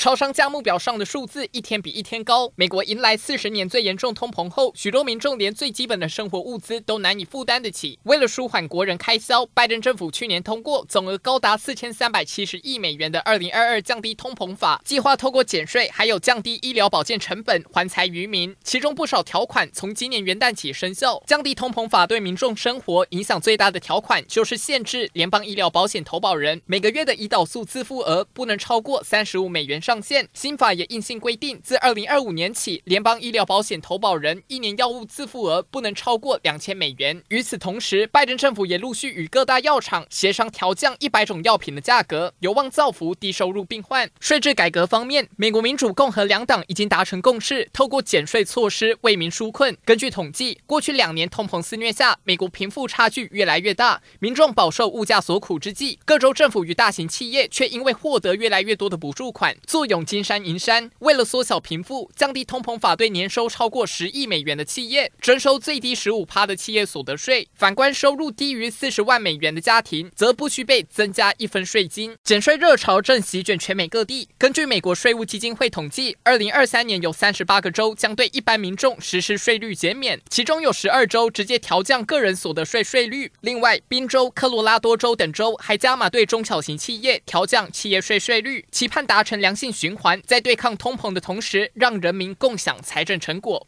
超商价目表上的数字一天比一天高。美国迎来四十年最严重通膨后，许多民众连最基本的生活物资都难以负担得起。为了舒缓国人开销，拜登政府去年通过总额高达四千三百七十亿美元的二零二二降低通膨法，计划透过减税还有降低医疗保健成本还财于民。其中不少条款从今年元旦起生效。降低通膨法对民众生活影响最大的条款就是限制联邦医疗保险投保人每个月的胰岛素自付额不能超过三十五美元上限。新法也硬性规定，自二零二五年起，联邦医疗保险投保人一年药物自付额不能超过两千美元。与此同时，拜登政府也陆续与各大药厂协商调降一百种药品的价格，有望造福低收入病患。税制改革方面，美国民主、共和两党已经达成共识，透过减税措施为民纾困。根据统计，过去两年通膨肆虐下，美国贫富差距越来越大，民众饱受物价所苦之际，各州政府与大型企业却因为获得越来越多的补助款，坐拥金山银山，为了缩小贫富，降低通膨法对年收超过十亿美元的企业征收最低十五趴的企业所得税。反观收入低于四十万美元的家庭，则不需被增加一分税金。减税热潮正席卷全美各地。根据美国税务基金会统计，二零二三年有三十八个州将对一般民众实施税率减免，其中有十二州直接调降个人所得税税率。另外，宾州、科罗拉多州等州还加码对中小型企业调降企业税税率，期盼达成良性循环。在对抗通膨的同时，让人民共享财政成果。